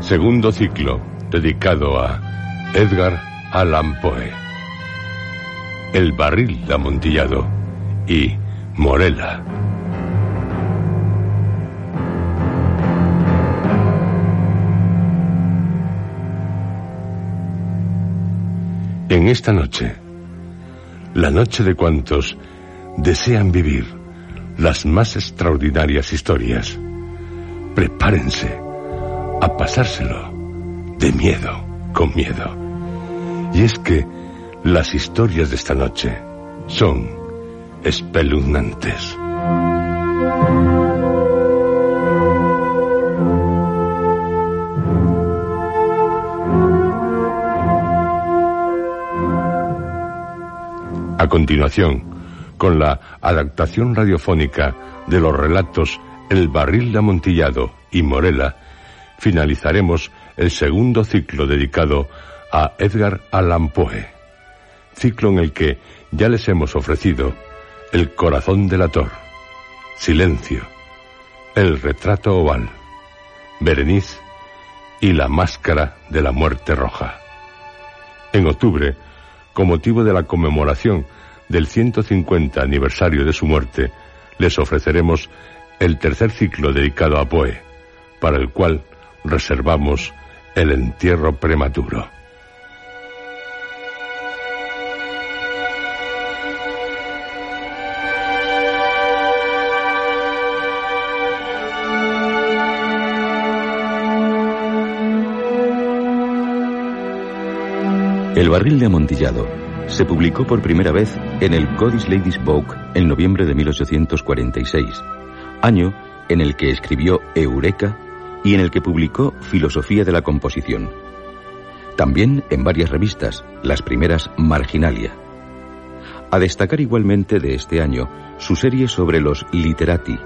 segundo ciclo dedicado a Edgar Allan Poe, El barril amontillado y Morela. En esta noche, la noche de cuantos desean vivir las más extraordinarias historias, prepárense a pasárselo de miedo con miedo. Y es que las historias de esta noche son espeluznantes. A continuación, con la adaptación radiofónica de los relatos El barril de amontillado y Morela, finalizaremos el segundo ciclo dedicado a Edgar Allan Poe, ciclo en el que ya les hemos ofrecido El corazón delator, Silencio, El retrato oval, Berenice y La máscara de la muerte roja. En octubre, con motivo de la conmemoración del 150 aniversario de su muerte, les ofreceremos el tercer ciclo dedicado a Poe, para el cual reservamos el entierro prematuro. El barril de amontillado se publicó por primera vez en el Godis Ladies Book en noviembre de 1846, año en el que escribió Eureka y en el que publicó Filosofía de la Composición. También en varias revistas, las primeras Marginalia. A destacar igualmente de este año su serie sobre los literati,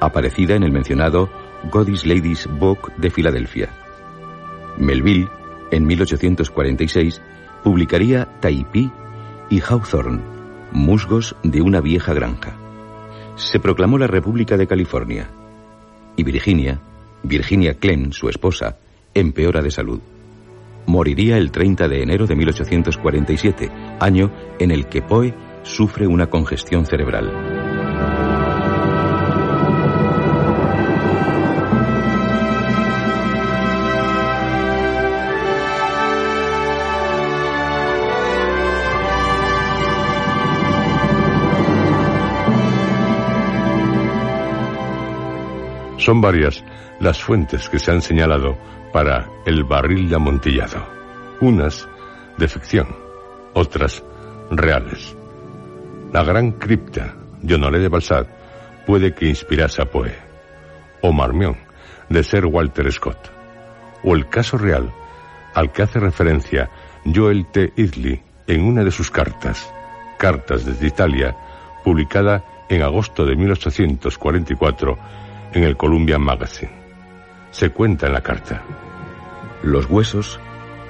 aparecida en el mencionado Godis Ladies Book de Filadelfia. Melville, en 1846, publicaría Taipí y Hawthorne, musgos de una vieja granja. Se proclamó la República de California. Y Virginia, Virginia Clem, su esposa, empeora de salud. Moriría el 30 de enero de 1847, año en el que Poe sufre una congestión cerebral. Son varias las fuentes que se han señalado para el barril de amontillado. Unas de ficción, otras reales. La gran cripta de Honoré de Balzac puede que inspirase a Poe, o Marmion, de ser Walter Scott, o el caso real al que hace referencia Joel T. Idley en una de sus cartas, Cartas desde Italia, publicada en agosto de 1844 en el Columbian Magazine. Se cuenta en la carta. Los huesos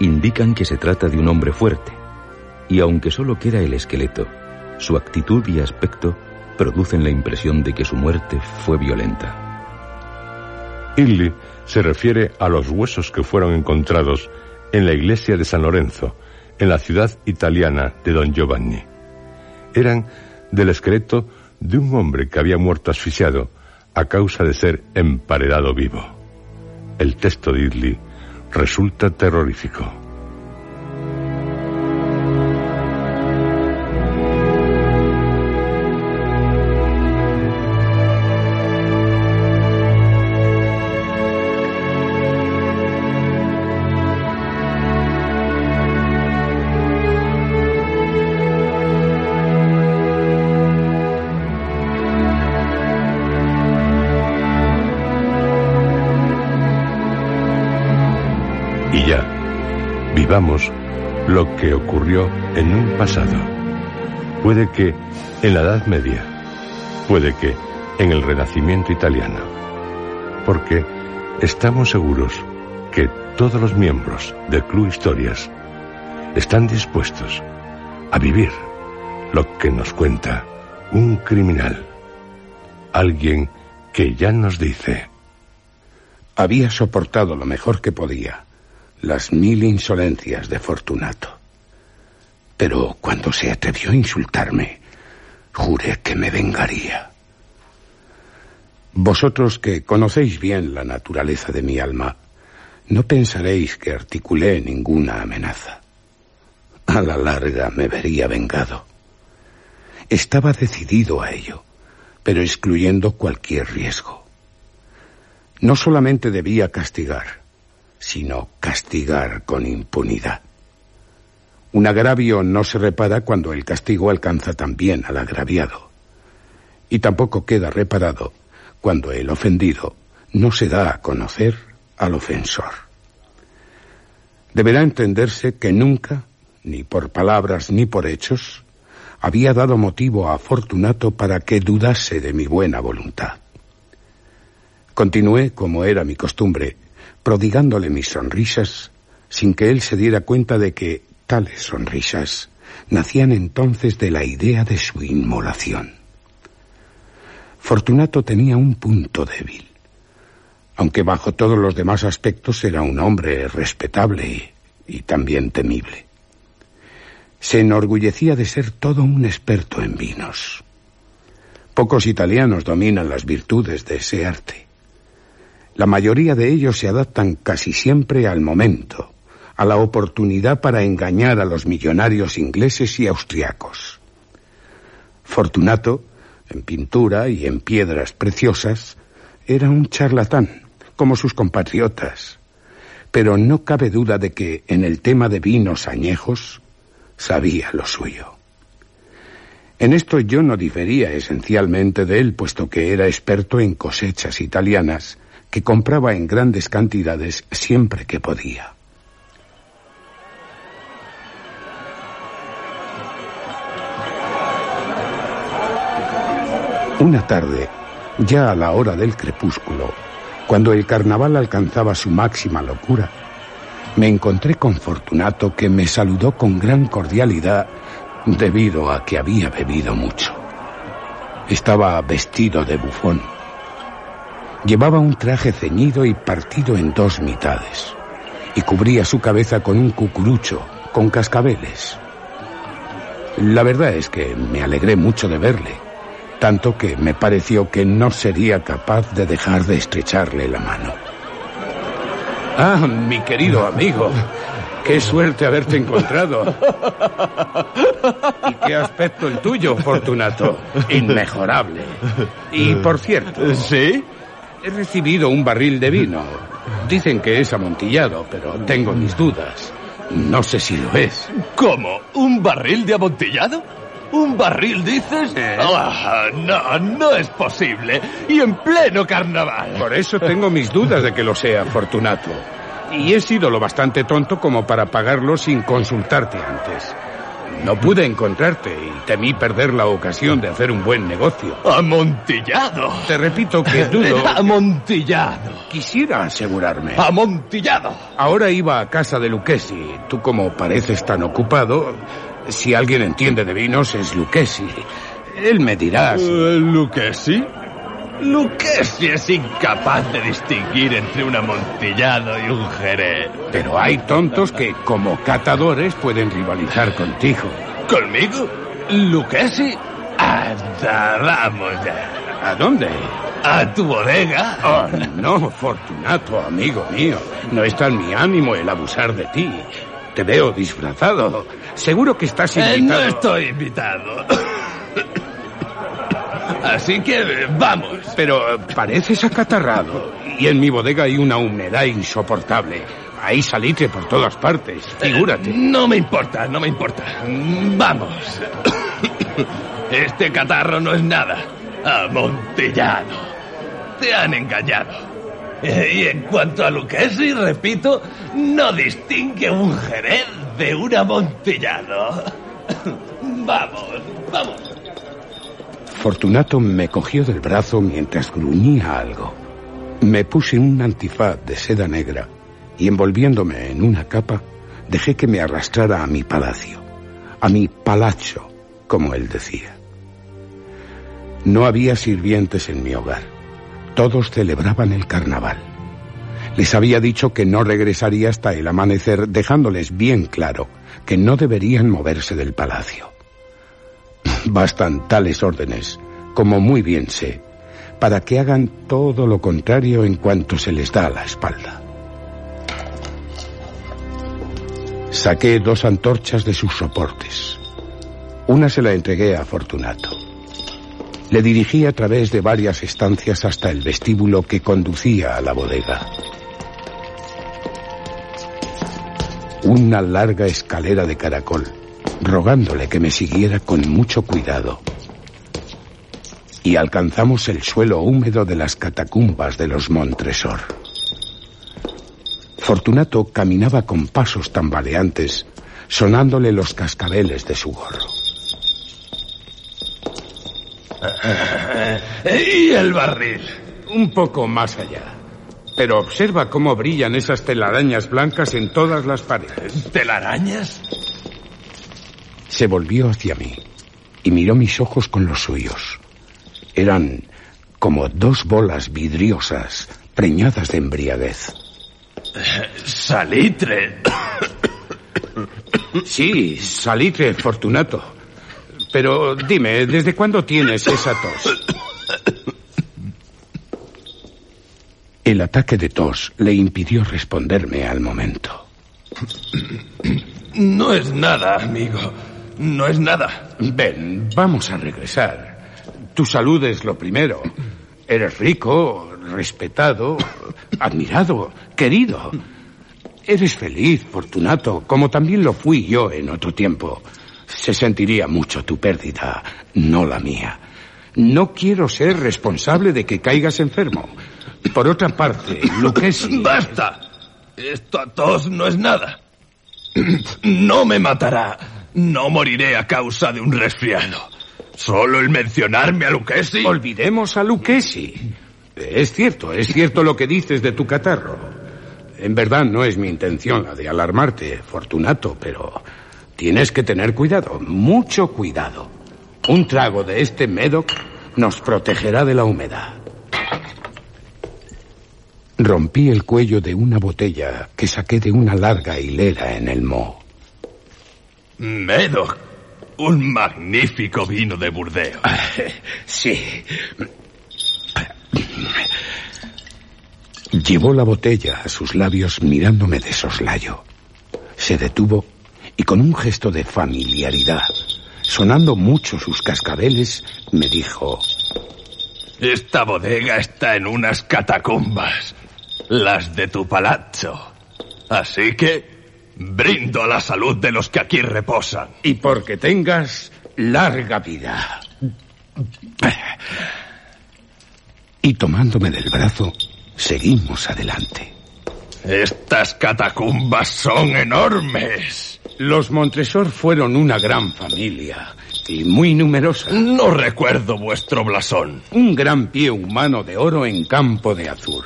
indican que se trata de un hombre fuerte, y aunque solo queda el esqueleto, su actitud y aspecto producen la impresión de que su muerte fue violenta. Illy se refiere a los huesos que fueron encontrados en la iglesia de San Lorenzo, en la ciudad italiana de Don Giovanni. Eran del esqueleto de un hombre que había muerto asfixiado a causa de ser emparedado vivo. El texto de Idli resulta terrorífico. Lo que ocurrió en un pasado. Puede que en la Edad Media, puede que en el Renacimiento italiano, porque estamos seguros que todos los miembros del Club Historias están dispuestos a vivir lo que nos cuenta un criminal, alguien que ya nos dice. Había soportado lo mejor que podía las mil insolencias de Fortunato. Pero cuando se atrevió a insultarme, juré que me vengaría. Vosotros que conocéis bien la naturaleza de mi alma, no pensaréis que articulé ninguna amenaza. A la larga me vería vengado. Estaba decidido a ello, pero excluyendo cualquier riesgo. No solamente debía castigar, sino castigar con impunidad. Un agravio no se repara cuando el castigo alcanza también al agraviado. Y tampoco queda reparado cuando el ofendido no se da a conocer al ofensor. Deberá entenderse que nunca, ni por palabras ni por hechos, había dado motivo a Fortunato para que dudase de mi buena voluntad. Continué, como era mi costumbre, prodigándole mis sonrisas, sin que él se diera cuenta de que tales sonrisas nacían entonces de la idea de su inmolación. Fortunato tenía un punto débil, aunque bajo todos los demás aspectos era un hombre respetable y, también temible. Se enorgullecía de ser todo un experto en vinos. Pocos italianos dominan las virtudes de ese arte. La mayoría de ellos se adaptan casi siempre al momento, a la oportunidad para engañar a los millonarios ingleses y austriacos. Fortunato, en pintura y en piedras preciosas, era un charlatán, como sus compatriotas, pero no cabe duda de que en el tema de vinos añejos sabía lo suyo. En esto yo no difería esencialmente de él, puesto que era experto en cosechas italianas que compraba en grandes cantidades siempre que podía. Una tarde, ya a la hora del crepúsculo, cuando el carnaval alcanzaba su máxima locura, me encontré con Fortunato que me saludó con gran cordialidad debido a que había bebido mucho. Estaba vestido de bufón Llevaba un traje ceñido y partido en dos mitades, y cubría su cabeza con un cucurucho, con cascabeles. La verdad es que me alegré mucho de verle, tanto que me pareció que no sería capaz de dejar de estrecharle la mano. Ah, mi querido amigo, qué suerte haberte encontrado. ¿Y qué aspecto el tuyo, Fortunato? Inmejorable. Y por cierto... ¿Sí? He recibido un barril de vino. Dicen que es amontillado, pero tengo mis dudas. No sé si lo es. ¿Cómo? ¿Un barril de amontillado? ¿Un barril, dices? Ah, no, no es posible. Y en pleno carnaval. Por eso tengo mis dudas de que lo sea, Fortunato. Y he sido lo bastante tonto como para pagarlo sin consultarte antes. No pude encontrarte y temí perder la ocasión de hacer un buen negocio. Amontillado. Te repito que dudo. Amontillado. Quisiera asegurarme. Amontillado. Ahora iba a casa de Lucchesi. Tú como pareces tan ocupado, si alguien entiende de vinos es Lucchesi. Él me dirá. si- Eh, ¿Lucchesi? Lucchesi es incapaz de distinguir entre un amontillado y un jerez. Pero hay tontos que, como catadores, pueden rivalizar contigo. ¿Conmigo? ¿Lucchesi? Anda, vamos ya. ¿A dónde? ¿A tu bodega? Oh, no, Fortunato, amigo mío. No está en mi ánimo el abusar de ti. Te veo disfrazado. Seguro que estás Eh, invitado. no estoy invitado. Así que eh, vamos. Pero eh, pareces acatarrado. Y en mi bodega hay una humedad insoportable. Hay salitre por todas partes. Figúrate. No me importa, no me importa. Vamos. Este catarro no es nada. Amontillado. Te han engañado. Eh, Y en cuanto a Lucchesi, repito, no distingue un jerez de un amontillado. Vamos, vamos. Fortunato me cogió del brazo mientras gruñía algo. Me puse un antifaz de seda negra y envolviéndome en una capa, dejé que me arrastrara a mi palacio, a mi palacho, como él decía. No había sirvientes en mi hogar. Todos celebraban el carnaval. Les había dicho que no regresaría hasta el amanecer, dejándoles bien claro que no deberían moverse del palacio. Bastan tales órdenes, como muy bien sé, para que hagan todo lo contrario en cuanto se les da la espalda. Saqué dos antorchas de sus soportes. Una se la entregué a Fortunato. Le dirigí a través de varias estancias hasta el vestíbulo que conducía a la bodega. Una larga escalera de caracol, rogándole que me siguiera con mucho cuidado. Y alcanzamos el suelo húmedo de las catacumbas de los Montresor. Fortunato caminaba con pasos tambaleantes, sonándole los cascabeles de su gorro. ¿Y el barril? Un poco más allá. Pero observa cómo brillan esas telarañas blancas en todas las paredes. ¿Telarañas? Se volvió hacia mí y miró mis ojos con los suyos. Eran como dos bolas vidriosas preñadas de embriaguez. Salitre. Sí, salitre, Fortunato. Pero dime, ¿desde cuándo tienes esa tos? El ataque de tos le impidió responderme al momento. No es nada, amigo. No es nada. Ven, vamos a regresar. Tu salud es lo primero. Eres rico, respetado, admirado, querido. Eres feliz, Fortunato, como también lo fui yo en otro tiempo. Se sentiría mucho tu pérdida, no la mía. No quiero ser responsable de que caigas enfermo. Por otra parte, Lucchesi... ¡Basta! Esta tos no es nada. No me matará. No moriré a causa de un resfriado. Solo el mencionarme a Lucchesi. Olvidemos a Lucchesi. Es cierto, es cierto lo que dices de tu catarro. En verdad no es mi intención la de alarmarte, Fortunato, pero tienes que tener cuidado, mucho cuidado. Un trago de este Medoc nos protegerá de la humedad. Rompí el cuello de una botella que saqué de una larga hilera en el moho. Medoc. Un magnífico vino de Burdeos. Sí. Llevó la botella a sus labios mirándome de soslayo. Se detuvo y con un gesto de familiaridad, sonando mucho sus cascabeles, me dijo, Esta bodega está en unas catacumbas. Las de tu palazzo. Así que brindo a la salud de los que aquí reposan. y porque tengas larga vida. Y tomándome del brazo, seguimos adelante. Estas catacumbas son enormes. Los Montresor fueron una gran familia y muy numerosa. No recuerdo vuestro blasón. Un gran pie humano de oro en campo de azur.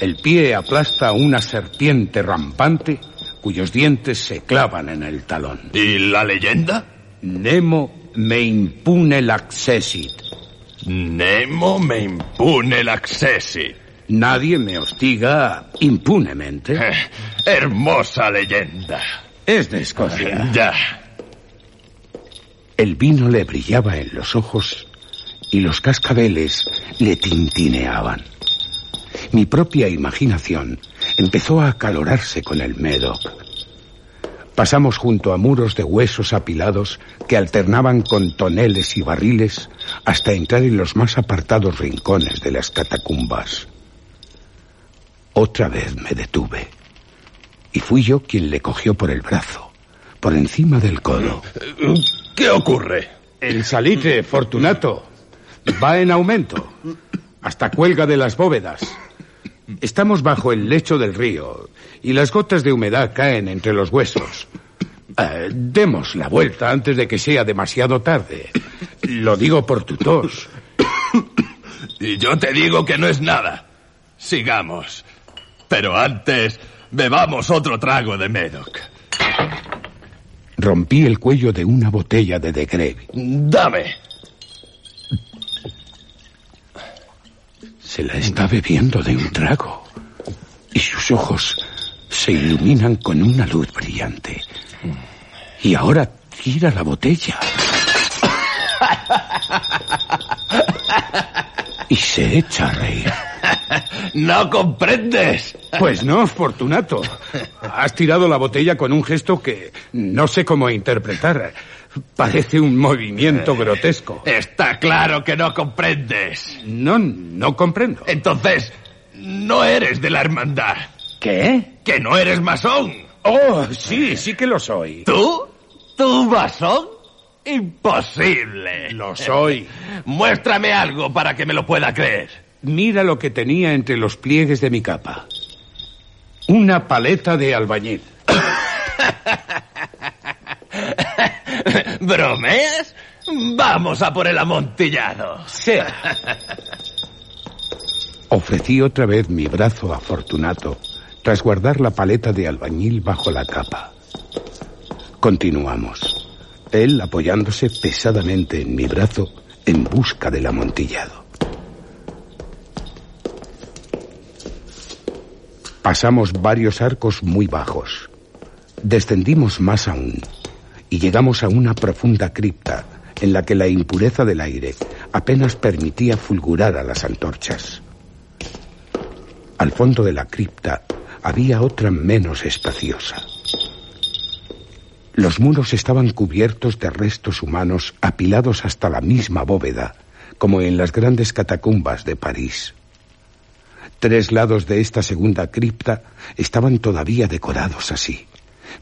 El pie aplasta una serpiente rampante cuyos dientes se clavan en el talón. ¿Y la leyenda? Nemo me impune l'accessit. Nemo me impune l'accessit. Nadie me hostiga impunemente. Eh, hermosa leyenda. Es de Escocia. Ya. El vino le brillaba en los ojos y los cascabeles le tintineaban. Mi propia imaginación empezó a acalorarse con el Medoc. Pasamos junto a muros de huesos apilados que alternaban con toneles y barriles hasta entrar en los más apartados rincones de las catacumbas. Otra vez me detuve y fui yo quien le cogió por el brazo, por encima del codo. ¿Qué ocurre? El salitre, Fortunato, va en aumento, hasta cuelga de las bóvedas. Estamos bajo el lecho del río y las gotas de humedad caen entre los huesos. Eh, demos la vuelta antes de que sea demasiado tarde. Lo digo por tu tos. Y yo te digo que no es nada. Sigamos. Pero antes, bebamos otro trago de Medoc. Rompí el cuello de una botella de De Greve. Dame. Se la está bebiendo de un trago. Y sus ojos se iluminan con una luz brillante. Y ahora tira la botella. Y se echa a reír. ¿No comprendes? Pues no, Fortunato. Has tirado la botella con un gesto que no sé cómo interpretar. Parece un movimiento grotesco. Está claro que no comprendes. No, no comprendo. Entonces, no eres de la hermandad. ¿Qué? Que no eres masón. Oh, sí, sí que lo soy. ¿Tú? ¿Tú masón? Imposible. Lo soy. Muéstrame algo para que me lo pueda creer. Mira lo que tenía entre los pliegues de mi capa. Una paleta de albañil. ¿Bromeas? Vamos a por el amontillado. Sea. Ofrecí otra vez mi brazo a Fortunato tras guardar la paleta de albañil bajo la capa. Continuamos. Él apoyándose pesadamente en mi brazo en busca del amontillado. Pasamos varios arcos muy bajos. Descendimos más aún y llegamos a una profunda cripta en la que la impureza del aire apenas permitía fulgurar a las antorchas. Al fondo de la cripta había otra menos espaciosa. Los muros estaban cubiertos de restos humanos apilados hasta la misma bóveda, como en las grandes catacumbas de París. Tres lados de esta segunda cripta estaban todavía decorados así,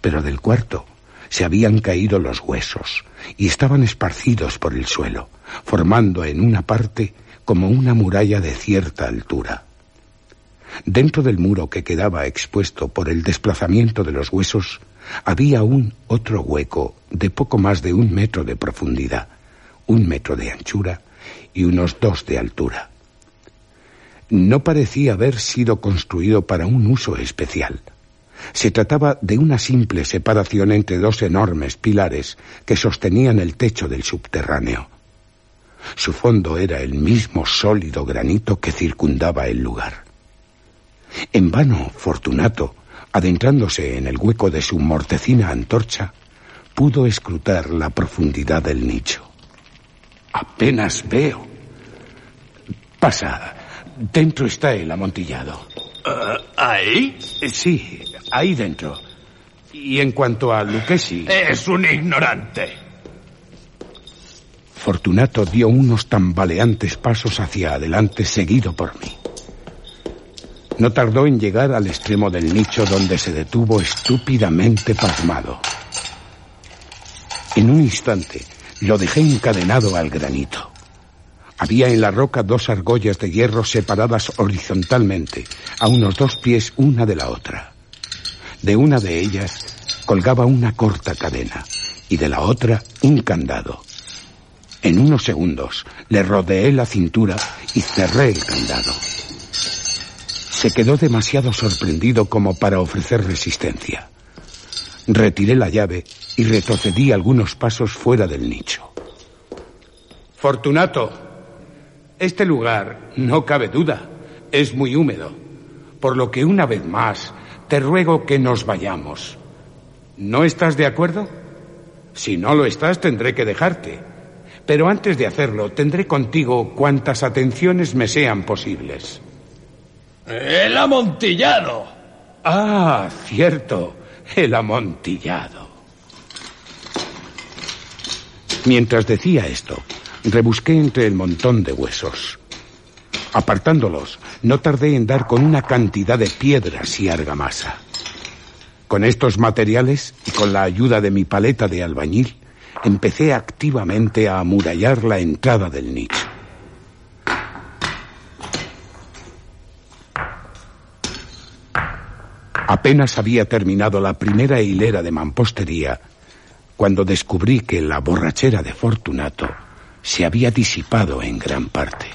pero del cuarto se habían caído los huesos y estaban esparcidos por el suelo, formando en una parte como una muralla de cierta altura. Dentro del muro que quedaba expuesto por el desplazamiento de los huesos, había un otro hueco de poco más de un metro de profundidad, un metro de anchura y unos dos de altura. No parecía haber sido construido para un uso especial. Se trataba de una simple separación entre dos enormes pilares que sostenían el techo del subterráneo. Su fondo era el mismo sólido granito que circundaba el lugar. En vano, Fortunato, adentrándose en el hueco de su mortecina antorcha, pudo escrutar la profundidad del nicho. Apenas veo. Pasa. Dentro está el amontillado. Uh, ¿Ahí? Sí, ahí dentro. Y en cuanto a Lucchesi... Es un ignorante. Fortunato dio unos tambaleantes pasos hacia adelante seguido por mí. No tardó en llegar al extremo del nicho donde se detuvo estúpidamente pasmado. En un instante lo dejé encadenado al granito. Había en la roca dos argollas de hierro separadas horizontalmente, a unos dos pies una de la otra. De una de ellas colgaba una corta cadena y de la otra un candado. En unos segundos le rodeé la cintura y cerré el candado. Se quedó demasiado sorprendido como para ofrecer resistencia. Retiré la llave y retrocedí algunos pasos fuera del nicho. Fortunato, este lugar, no cabe duda, es muy húmedo, por lo que una vez más te ruego que nos vayamos. ¿No estás de acuerdo? Si no lo estás, tendré que dejarte. Pero antes de hacerlo, tendré contigo cuantas atenciones me sean posibles. El amontillado. Ah, cierto, el amontillado. Mientras decía esto, rebusqué entre el montón de huesos. Apartándolos, no tardé en dar con una cantidad de piedras y argamasa. Con estos materiales y con la ayuda de mi paleta de albañil, empecé activamente a amurallar la entrada del nicho. Apenas había terminado la primera hilera de mampostería cuando descubrí que la borrachera de Fortunato se había disipado en gran parte.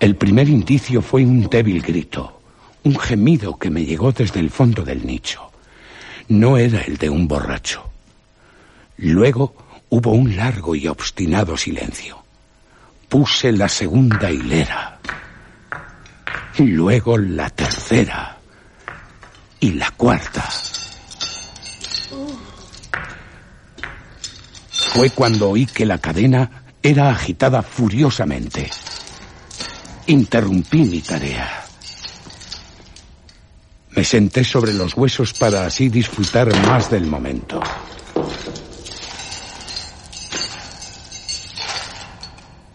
El primer indicio fue un débil grito, un gemido que me llegó desde el fondo del nicho. No era el de un borracho. Luego hubo un largo y obstinado silencio. Puse la segunda hilera. Luego la tercera. Y la cuarta. Fue cuando oí que la cadena era agitada furiosamente. Interrumpí mi tarea. Me senté sobre los huesos para así disfrutar más del momento.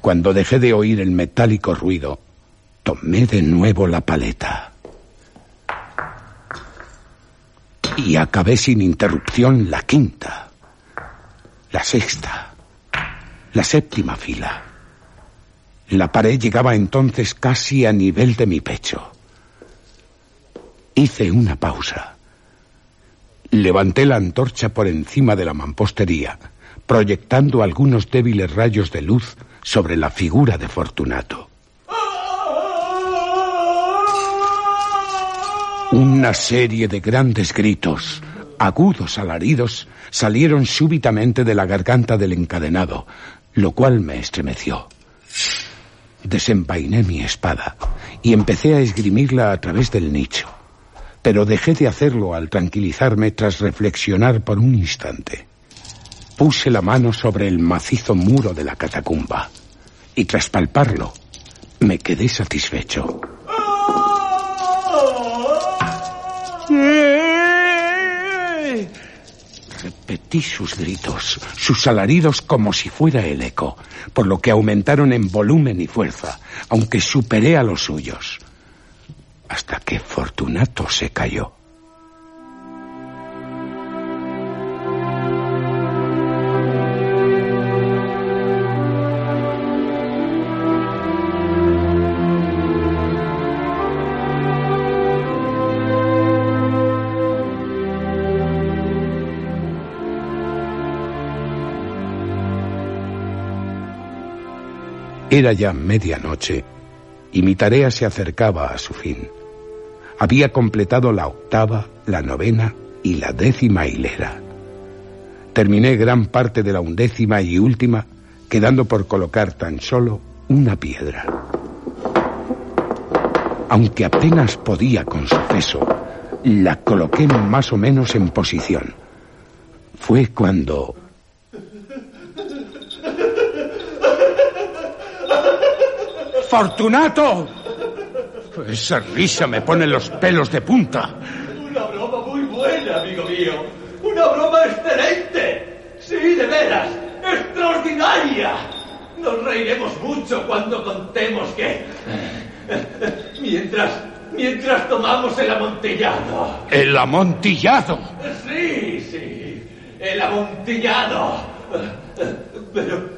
Cuando dejé de oír el metálico ruido, tomé de nuevo la paleta. Y acabé sin interrupción la quinta, la sexta, la séptima fila. La pared llegaba entonces casi a nivel de mi pecho. Hice una pausa. Levanté la antorcha por encima de la mampostería, proyectando algunos débiles rayos de luz sobre la figura de Fortunato. Una serie de grandes gritos, agudos alaridos, salieron súbitamente de la garganta del encadenado, lo cual me estremeció. Desenvainé mi espada y empecé a esgrimirla a través del nicho, pero dejé de hacerlo al tranquilizarme tras reflexionar por un instante. Puse la mano sobre el macizo muro de la catacumba y tras palparlo me quedé satisfecho. Repetí sus gritos, sus alaridos como si fuera el eco, por lo que aumentaron en volumen y fuerza, aunque superé a los suyos, hasta que Fortunato se cayó. Era ya medianoche y mi tarea se acercaba a su fin. Había completado la octava, la novena y la décima hilera. Terminé gran parte de la undécima y última, quedando por colocar tan solo una piedra. Aunque apenas podía con su peso, la coloqué más o menos en posición. Fue cuando ¡Fortunato! Esa risa me pone los pelos de punta. Una broma muy buena, amigo mío. Una broma excelente. Sí, de veras. Extraordinaria. Nos reiremos mucho cuando contemos que... Mientras... Mientras tomamos el amontillado. ¿El amontillado? Sí, sí. El amontillado. Pero...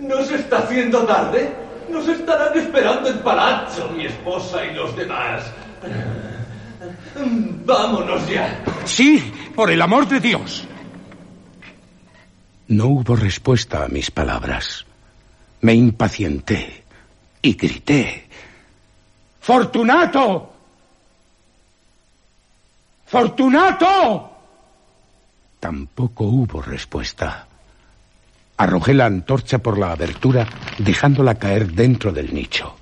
¿No se está haciendo tarde? Nos estarán esperando en Palazzo, mi esposa y los demás. Vámonos ya. Sí, por el amor de Dios. No hubo respuesta a mis palabras. Me impacienté y grité. ¡Fortunato! ¡Fortunato! Tampoco hubo respuesta. Arrojé la antorcha por la abertura, dejándola caer dentro del nicho.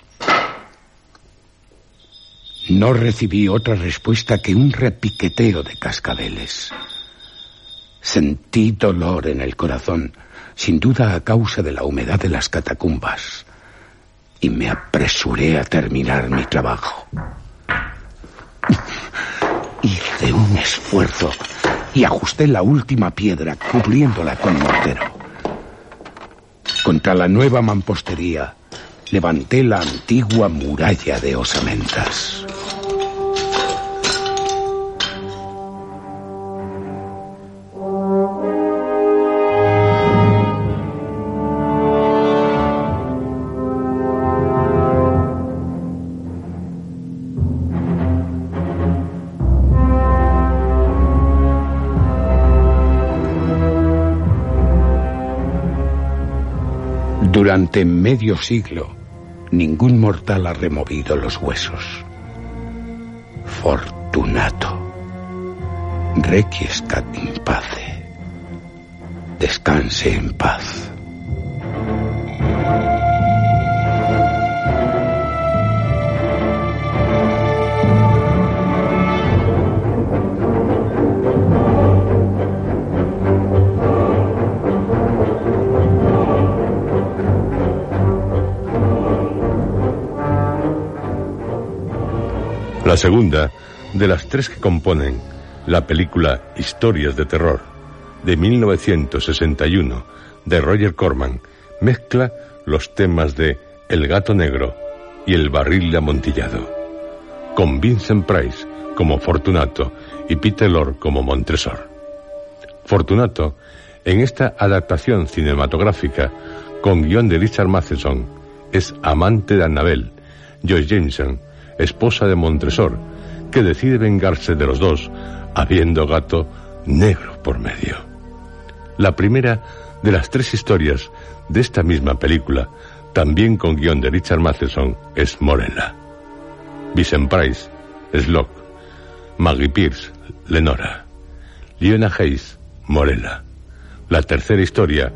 No recibí otra respuesta que un repiqueteo de cascabeles. Sentí dolor en el corazón, sin duda a causa de la humedad de las catacumbas, y me apresuré a terminar mi trabajo. Hice un esfuerzo y ajusté la última piedra cubriéndola con mortero. Contra la nueva mampostería levanté la antigua muralla de osamentas. Durante medio siglo, ningún mortal ha removido los huesos. Fortunato. Requiescat in pace. Descanse en paz. La segunda de las tres que componen la película Historias de Terror de 1961 de Roger Corman mezcla los temas de El gato negro y El barril de amontillado, con Vincent Price como Fortunato y Peter Lorre como Montresor. Fortunato, en esta adaptación cinematográfica con guion de Richard Matheson, es amante de Annabel, Joyce Jameson, esposa de Montresor, que decide vengarse de los dos, habiendo gato negro por medio. La primera de las tres historias de esta misma película, también con guion de Richard Matheson, es Morella. Vincent Price es Locke, Maggie Pierce, Lenora, Liona Hayes, Morella. La tercera historia,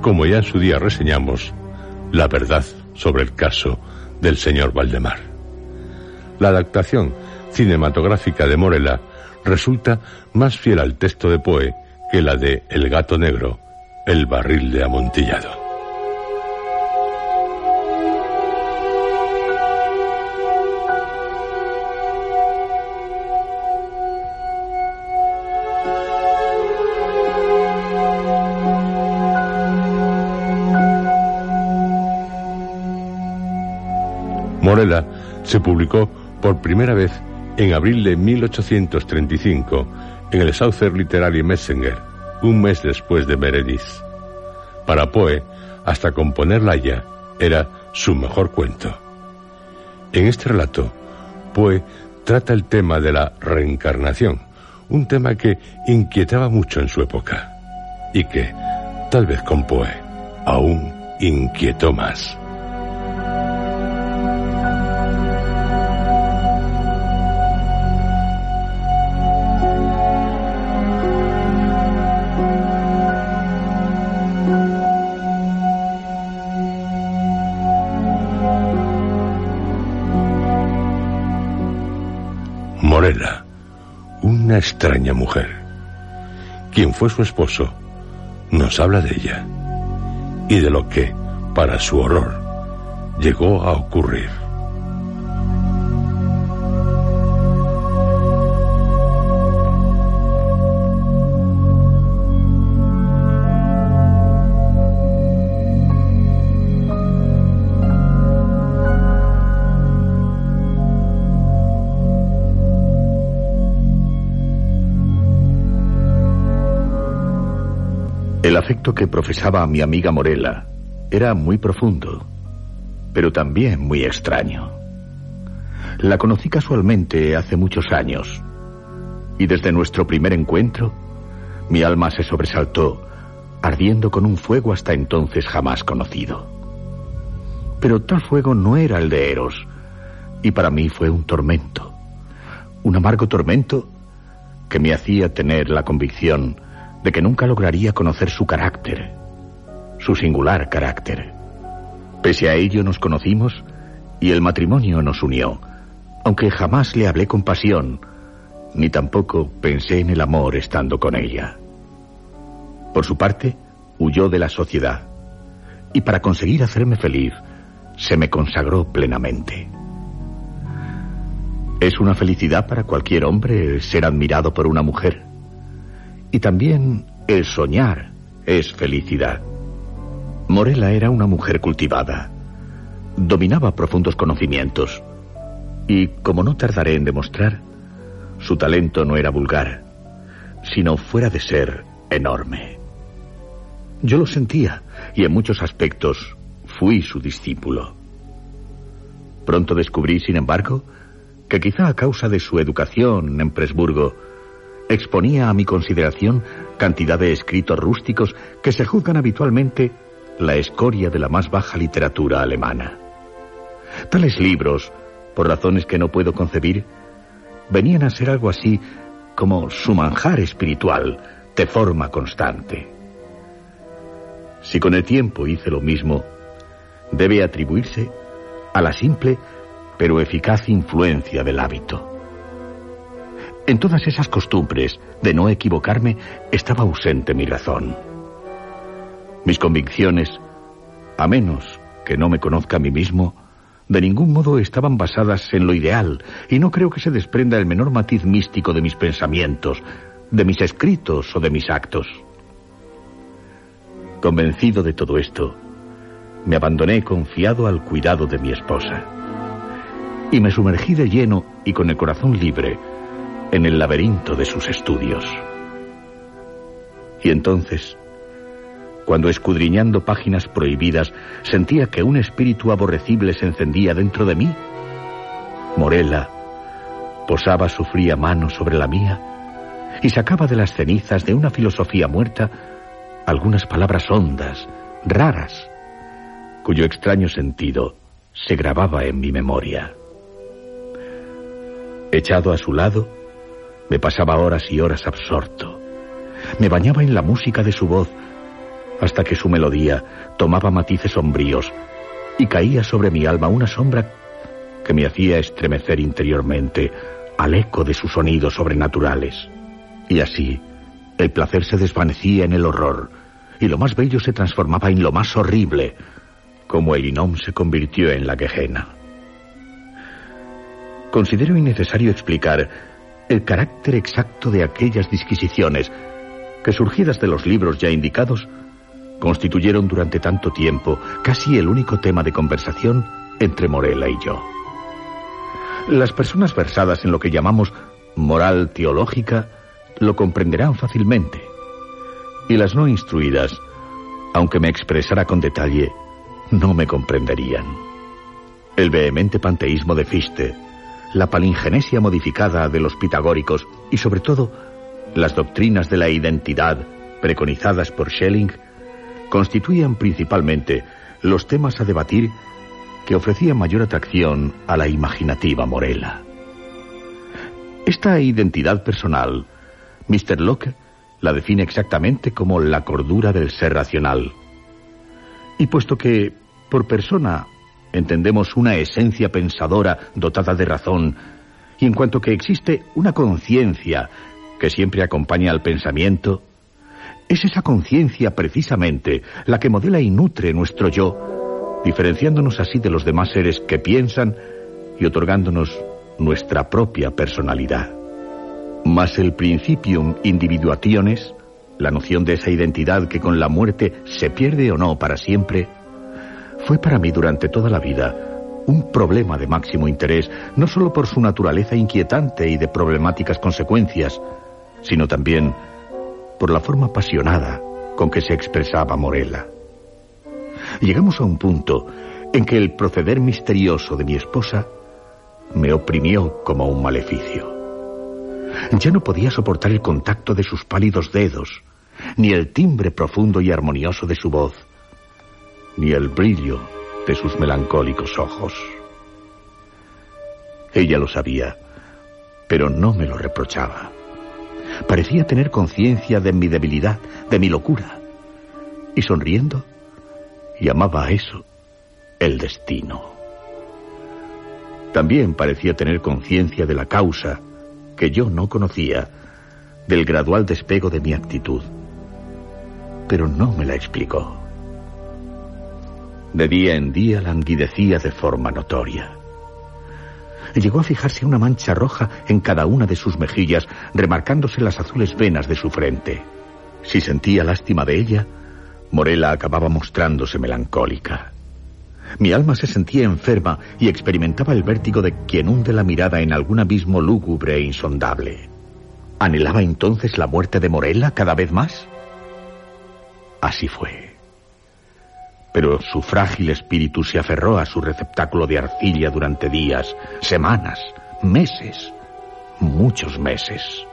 como ya en su día reseñamos, la verdad sobre el caso del señor Valdemar. La adaptación cinematográfica de Morella resulta más fiel al texto de Poe que la de El gato negro, el barril de amontillado. Morella se publicó por primera vez en abril de 1835 en el Southern Literary Messenger, un mes después de Meredith. Para Poe, hasta componerla ya, era su mejor cuento. En este relato, Poe trata el tema de la reencarnación, un tema que inquietaba mucho en su época y que, tal vez con Poe, aún inquietó más. Una extraña mujer. Quien fue su esposo nos habla de ella y de lo que, para su horror, llegó a ocurrir. Que profesaba a mi amiga Morela era muy profundo, pero también muy extraño. La conocí casualmente hace muchos años. Y desde nuestro primer encuentro, mi alma se sobresaltó, ardiendo con un fuego hasta entonces jamás conocido. Pero tal fuego no era el de Eros, y para mí fue un tormento, un amargo tormento que me hacía tener la convicción de que nunca lograría conocer su carácter, su singular carácter. Pese a ello nos conocimos y el matrimonio nos unió, aunque jamás le hablé con pasión, ni tampoco pensé en el amor estando con ella. Por su parte, huyó de la sociedad, y para conseguir hacerme feliz, se me consagró plenamente. Es una felicidad para cualquier hombre ser admirado por una mujer. Y también el soñar es felicidad. Morela era una mujer cultivada. Dominaba profundos conocimientos. Y, como no tardaré en demostrar, su talento no era vulgar, sino fuera de ser enorme. Yo lo sentía y en muchos aspectos fui su discípulo. Pronto descubrí, sin embargo, que quizá a causa de su educación en Presburgo, exponía a mi consideración cantidad de escritos rústicos que se juzgan habitualmente la escoria de la más baja literatura alemana. Tales libros, por razones que no puedo concebir, venían a ser algo así como su manjar espiritual de forma constante. Si con el tiempo hice lo mismo, debe atribuirse a la simple pero eficaz influencia del hábito. En todas esas costumbres de no equivocarme estaba ausente mi razón. Mis convicciones, a menos que no me conozca a mí mismo, de ningún modo estaban basadas en lo ideal, y no creo que se desprenda el menor matiz místico de mis pensamientos, de mis escritos o de mis actos. Convencido de todo esto, me abandoné confiado al cuidado de mi esposa. Y me sumergí de lleno y con el corazón libre en el laberinto de sus estudios. Y entonces, cuando escudriñando páginas prohibidas sentía que un espíritu aborrecible se encendía dentro de mí, Morela posaba su fría mano sobre la mía y sacaba de las cenizas de una filosofía muerta algunas palabras hondas, raras, cuyo extraño sentido se grababa en mi memoria. Echado a su lado, me pasaba horas y horas absorto. Me bañaba en la música de su voz hasta que su melodía tomaba matices sombríos y caía sobre mi alma una sombra que me hacía estremecer interiormente al eco de sus sonidos sobrenaturales. Y así, el placer se desvanecía en el horror y lo más bello se transformaba en lo más horrible, como el Inom se convirtió en la quejena. Considero innecesario explicar el carácter exacto de aquellas disquisiciones que, surgidas de los libros ya indicados, constituyeron durante tanto tiempo casi el único tema de conversación entre Morela y yo. Las personas versadas en lo que llamamos moral teológica lo comprenderán fácilmente, y las no instruidas, aunque me expresara con detalle, no me comprenderían. El vehemente panteísmo de Fichte, la palingenesia modificada de los pitagóricos y sobre todo las doctrinas de la identidad preconizadas por Schelling constituían principalmente los temas a debatir que ofrecían mayor atracción a la imaginativa Morela. Esta identidad personal, Mr. Locke la define exactamente como la cordura del ser racional. Y puesto que, por persona, entendemos una esencia pensadora dotada de razón, y en cuanto que existe una conciencia que siempre acompaña al pensamiento, es esa conciencia precisamente la que modela y nutre nuestro yo, diferenciándonos así de los demás seres que piensan y otorgándonos nuestra propia personalidad. Mas el principium individuationes, la noción de esa identidad que con la muerte se pierde o no para siempre, fue para mí durante toda la vida un problema de máximo interés, no solo por su naturaleza inquietante y de problemáticas consecuencias, sino también por la forma apasionada con que se expresaba Morela. Llegamos a un punto en que el proceder misterioso de mi esposa me oprimió como un maleficio. Ya no podía soportar el contacto de sus pálidos dedos, ni el timbre profundo y armonioso de su voz, ni el brillo de sus melancólicos ojos. Ella lo sabía, pero no me lo reprochaba. Parecía tener conciencia de mi debilidad, de mi locura. Y sonriendo, llamaba a eso el destino. También parecía tener conciencia de la causa que yo no conocía, del gradual despego de mi actitud. Pero no me la explicó. De día en día languidecía de forma notoria. Llegó a fijarse una mancha roja en cada una de sus mejillas, remarcándose las azules venas de su frente. Si sentía lástima de ella, Morela acababa mostrándose melancólica. Mi alma se sentía enferma y experimentaba el vértigo de quien hunde la mirada en algún abismo lúgubre e insondable. ¿Anhelaba entonces la muerte de Morela cada vez más? Así fue. Pero su frágil espíritu se aferró a su receptáculo de arcilla durante días, semanas, meses, muchos meses.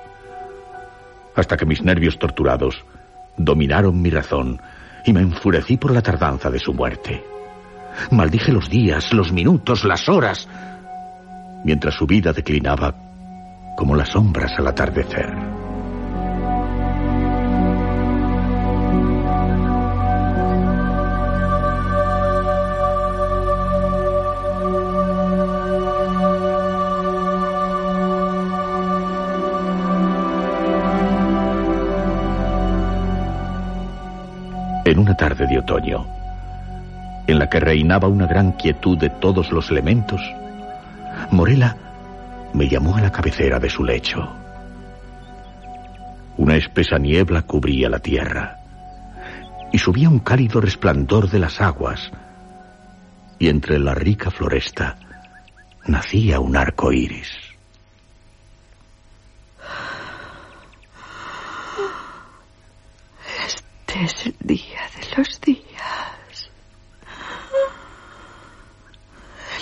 Hasta que mis nervios torturados dominaron mi razón y me enfurecí por la tardanza de su muerte. Maldije los días, los minutos, las horas, mientras su vida declinaba como las sombras al atardecer. En una tarde de otoño, en la que reinaba una gran quietud de todos los elementos, Morela me llamó a la cabecera de su lecho. Una espesa niebla cubría la tierra y subía un cálido resplandor de las aguas, y entre la rica floresta nacía un arco iris. Es el día de los días.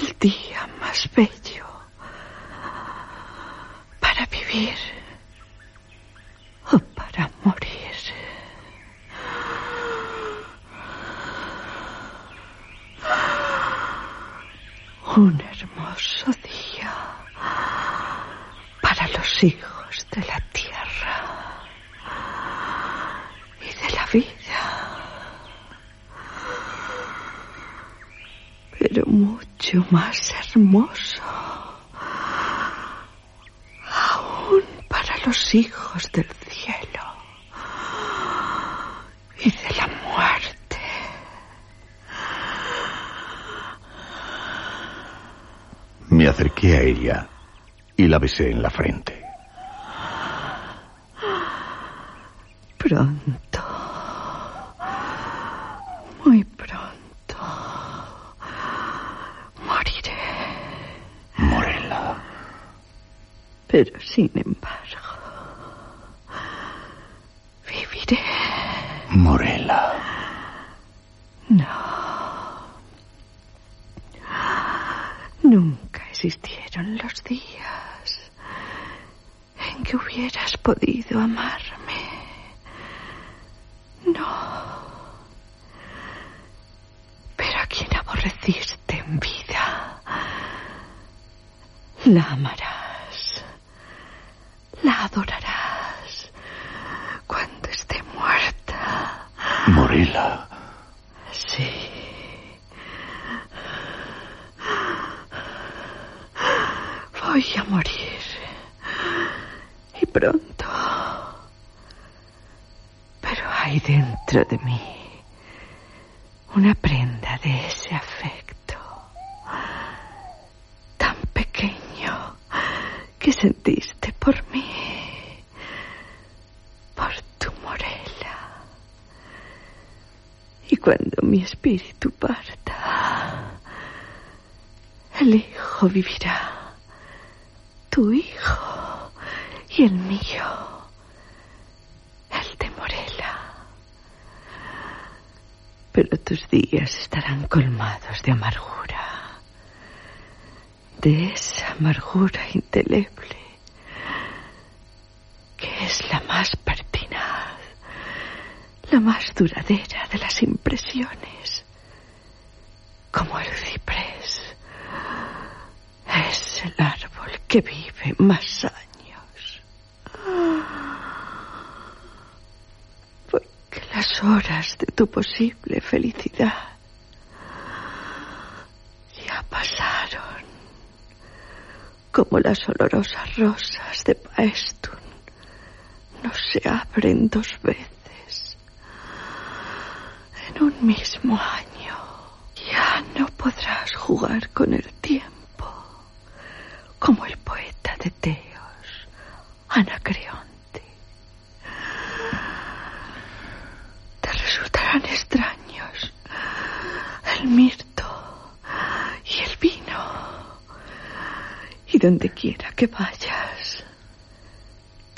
El día más bello para vivir o para morir. Un hermoso día para los hijos de la tierra y de la vida. Pero mucho más hermoso aún para los hijos del cielo y de la muerte. Me acerqué a ella y la besé en la frente. Pronto, muy pronto, moriré. Morela. Pero sin embargo, viviré. Morela. No. Nunca existieron los días en que hubieras podido amarme. No. Pero a quien aborreciste en vida, la amarás, la adorarás cuando esté muerta. Morela. Sí. Voy a morir. Y pronto. Pero hay dentro de una prenda de ese afecto tan pequeño que sentiste por mí, por tu morela. Y cuando mi espíritu parta, el hijo vivirá, tu hijo y el mío, el de Morela. Pero tus días estarán colmados de amargura, de esa amargura indeleble que es la más pertinaz, la más duradera de las impresiones, como el ciprés. Es el árbol que vive más años. Porque las horas de tu posible felicidad ya pasaron como las olorosas rosas de Paestun no se abren dos veces en un mismo año. Ya no podrás jugar con el tiempo como el poeta de Teos, Anacreonte. Te resultarán extraños el mirto y el vino. Y donde quiera que vayas,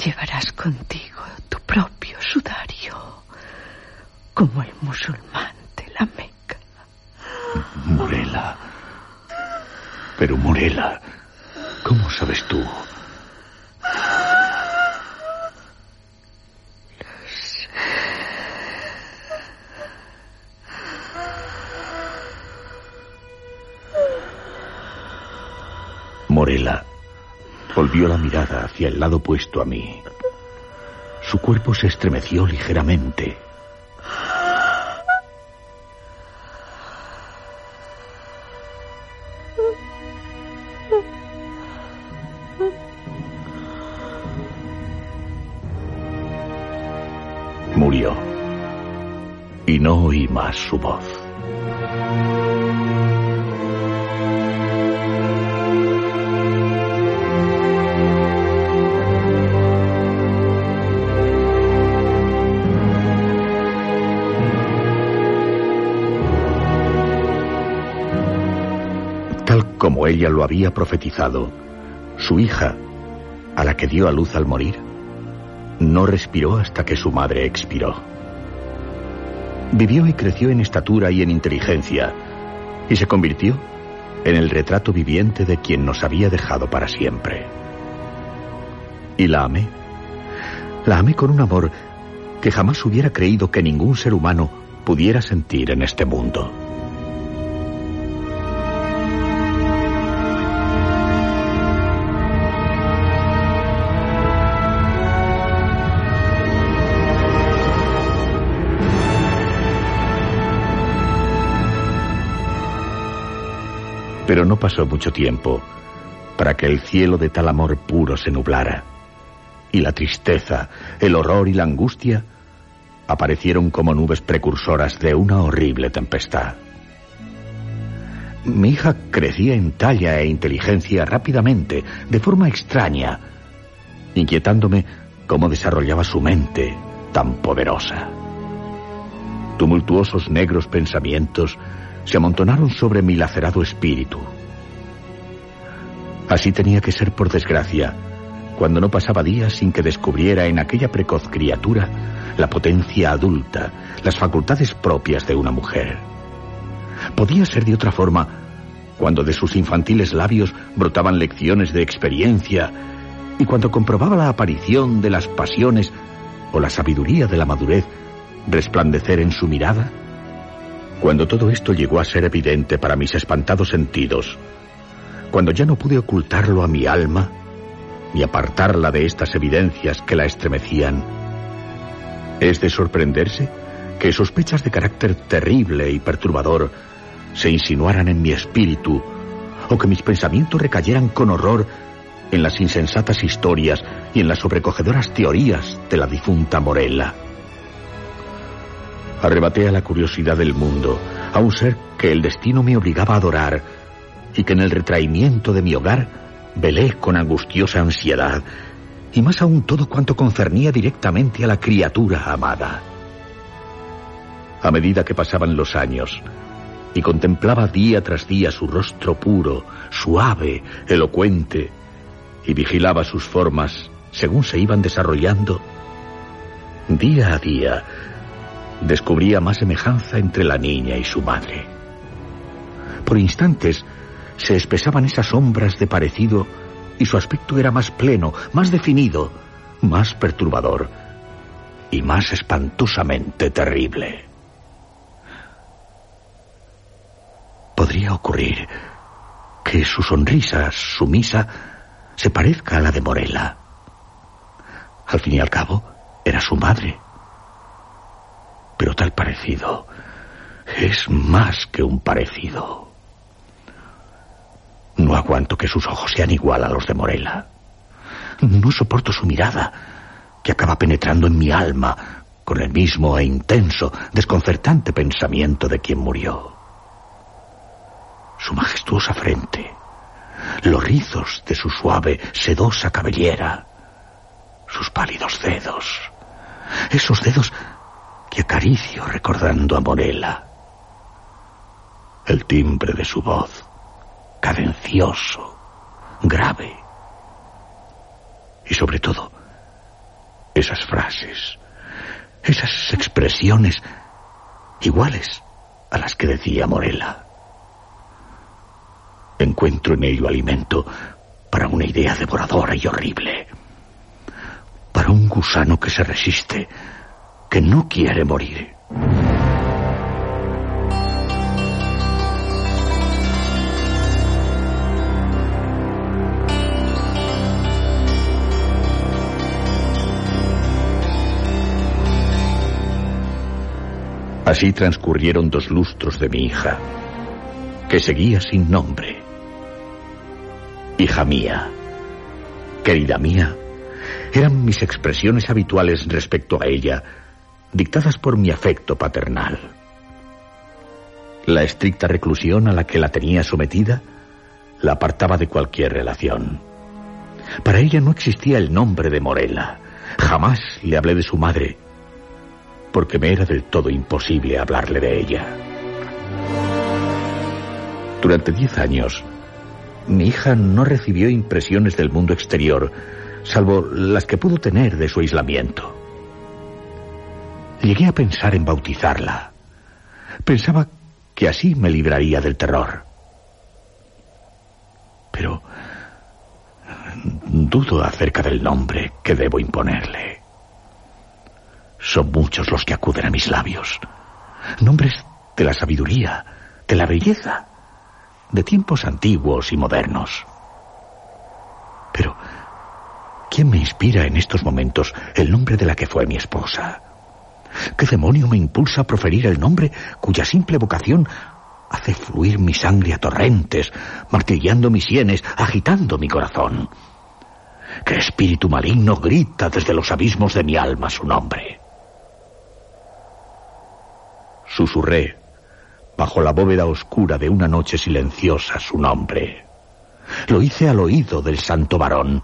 llevarás contigo tu propio sudario, como el musulmán de la Meca. Morela. Pero Morela, ¿cómo sabes tú? Volvió la mirada hacia el lado opuesto a mí. Su cuerpo se estremeció ligeramente. Ella lo había profetizado, su hija, a la que dio a luz al morir, no respiró hasta que su madre expiró. Vivió y creció en estatura y en inteligencia, y se convirtió en el retrato viviente de quien nos había dejado para siempre. Y la amé. La amé con un amor que jamás hubiera creído que ningún ser humano pudiera sentir en este mundo. Pero no pasó mucho tiempo para que el cielo de tal amor puro se nublara. Y la tristeza, el horror y la angustia aparecieron como nubes precursoras de una horrible tempestad. Mi hija crecía en talla e inteligencia rápidamente, de forma extraña, inquietándome cómo desarrollaba su mente tan poderosa. Tumultuosos negros pensamientos se amontonaron sobre mi lacerado espíritu. Así tenía que ser por desgracia, cuando no pasaba días sin que descubriera en aquella precoz criatura la potencia adulta, las facultades propias de una mujer. Podía ser de otra forma cuando de sus infantiles labios brotaban lecciones de experiencia y cuando comprobaba la aparición de las pasiones o la sabiduría de la madurez resplandecer en su mirada. Cuando todo esto llegó a ser evidente para mis espantados sentidos, cuando ya no pude ocultarlo a mi alma, ni apartarla de estas evidencias que la estremecían, es de sorprenderse que sospechas de carácter terrible y perturbador se insinuaran en mi espíritu, o que mis pensamientos recayeran con horror en las insensatas historias y en las sobrecogedoras teorías de la difunta Morella. Arrebaté a la curiosidad del mundo, a un ser que el destino me obligaba a adorar y que en el retraimiento de mi hogar velé con angustiosa ansiedad, y más aún todo cuanto concernía directamente a la criatura amada. A medida que pasaban los años, y contemplaba día tras día su rostro puro, suave, elocuente, y vigilaba sus formas según se iban desarrollando, día a día descubría más semejanza entre la niña y su madre. Por instantes se espesaban esas sombras de parecido y su aspecto era más pleno, más definido, más perturbador y más espantosamente terrible. Podría ocurrir que su sonrisa sumisa se parezca a la de Morela. Al fin y al cabo, era su madre. Pero tal parecido es más que un parecido. No aguanto que sus ojos sean igual a los de Morela. No soporto su mirada, que acaba penetrando en mi alma con el mismo e intenso, desconcertante pensamiento de quien murió. Su majestuosa frente, los rizos de su suave, sedosa cabellera, sus pálidos dedos, esos dedos que acaricio recordando a Morela, el timbre de su voz, cadencioso, grave, y sobre todo, esas frases, esas expresiones iguales a las que decía Morela. Encuentro en ello alimento para una idea devoradora y horrible, para un gusano que se resiste, que no quiere morir. Así transcurrieron dos lustros de mi hija, que seguía sin nombre. Hija mía, querida mía, eran mis expresiones habituales respecto a ella, dictadas por mi afecto paternal. La estricta reclusión a la que la tenía sometida la apartaba de cualquier relación. Para ella no existía el nombre de Morela. Jamás le hablé de su madre, porque me era del todo imposible hablarle de ella. Durante diez años, mi hija no recibió impresiones del mundo exterior, salvo las que pudo tener de su aislamiento. Llegué a pensar en bautizarla. Pensaba que así me libraría del terror. Pero dudo acerca del nombre que debo imponerle. Son muchos los que acuden a mis labios. Nombres de la sabiduría, de la belleza, de tiempos antiguos y modernos. Pero, ¿quién me inspira en estos momentos el nombre de la que fue mi esposa? ¿Qué demonio me impulsa a proferir el nombre cuya simple vocación hace fluir mi sangre a torrentes, martillando mis sienes, agitando mi corazón? ¿Qué espíritu maligno grita desde los abismos de mi alma su nombre? Susurré, bajo la bóveda oscura de una noche silenciosa, su nombre. Lo hice al oído del santo varón.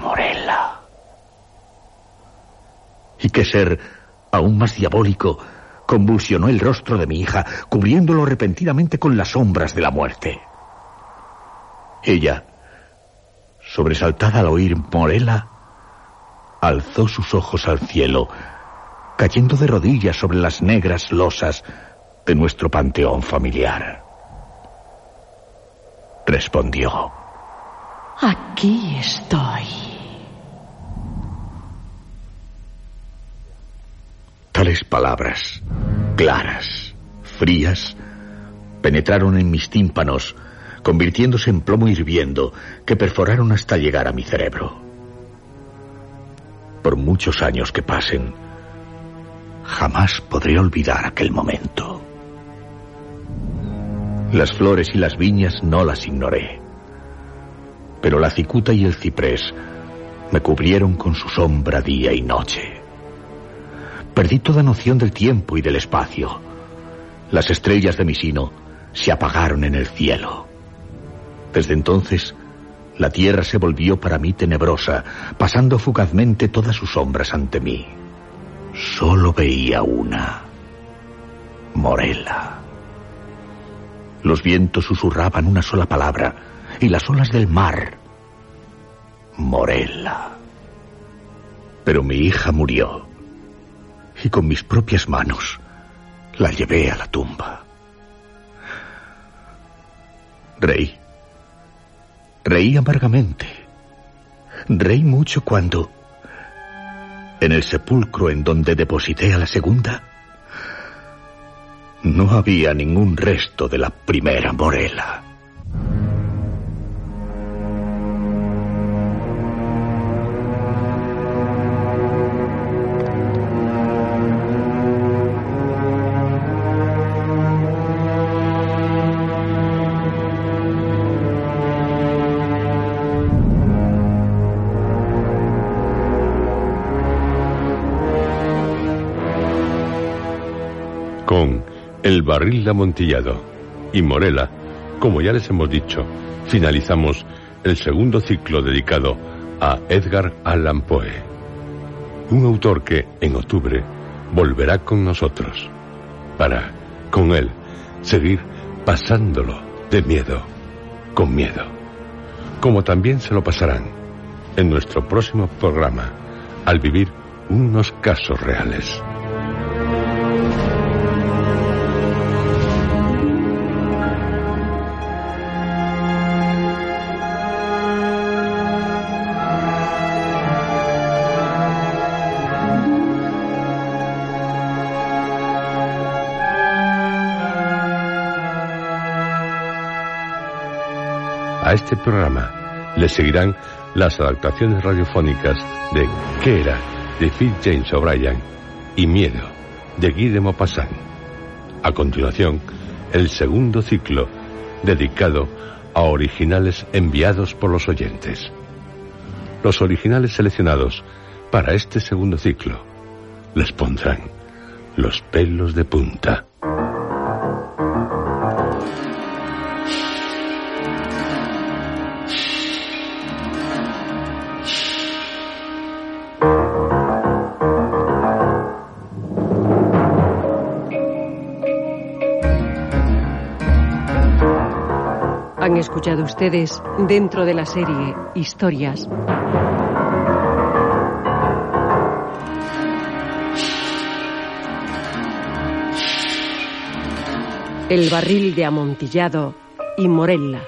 Morella. Y qué ser aún más diabólico convulsionó el rostro de mi hija, cubriéndolo repentinamente con las sombras de la muerte. Ella, sobresaltada al oír Morela, alzó sus ojos al cielo, cayendo de rodillas sobre las negras losas de nuestro panteón familiar. Respondió. Aquí estoy. Tales palabras, claras, frías, penetraron en mis tímpanos, convirtiéndose en plomo hirviendo que perforaron hasta llegar a mi cerebro. Por muchos años que pasen, Jamás podré olvidar aquel momento. Las flores y las viñas no las ignoré. Pero la cicuta y el ciprés me cubrieron con su sombra día y noche. Perdí toda noción del tiempo y del espacio. Las estrellas de mi sino se apagaron en el cielo. Desde entonces, la tierra se volvió para mí tenebrosa, pasando fugazmente todas sus sombras ante mí. Solo veía una. Morela. Los vientos susurraban una sola palabra y las olas del mar. Morela. Pero mi hija murió y con mis propias manos la llevé a la tumba. Reí. Reí amargamente. Reí mucho cuando, en el sepulcro en donde deposité a la segunda, no había ningún resto de la primera Morela. Barril Amontillado y Morela, como ya les hemos dicho, finalizamos el segundo ciclo dedicado a Edgar Allan Poe, un autor que en octubre volverá con nosotros para, con él, seguir pasándolo de miedo, con miedo, como también se lo pasarán en nuestro próximo programa al vivir unos casos reales. A este programa le seguirán las adaptaciones radiofónicas de ¿Qué era? de Phil James O'Brien y Miedo de Guy de Maupassant. A continuación, el segundo ciclo dedicado a originales enviados por los oyentes. Los originales seleccionados para este segundo ciclo les pondrán los pelos de punta. Escuchado ustedes dentro de la serie Historias. El barril de amontillado y Morella.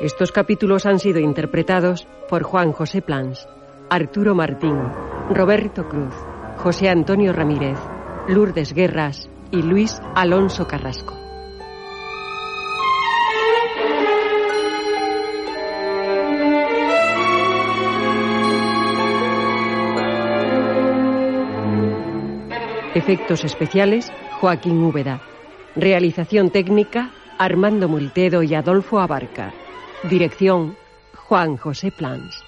Estos capítulos han sido interpretados por Juan José Plans, Arturo Martín, Roberto Cruz, José Antonio Ramírez, Lourdes Guerras y Luis Alonso Carrasco. Efectos especiales, Joaquín Úbeda. Realización técnica, Armando Multedo y Adolfo Abarca. Dirección, Juan José Plans.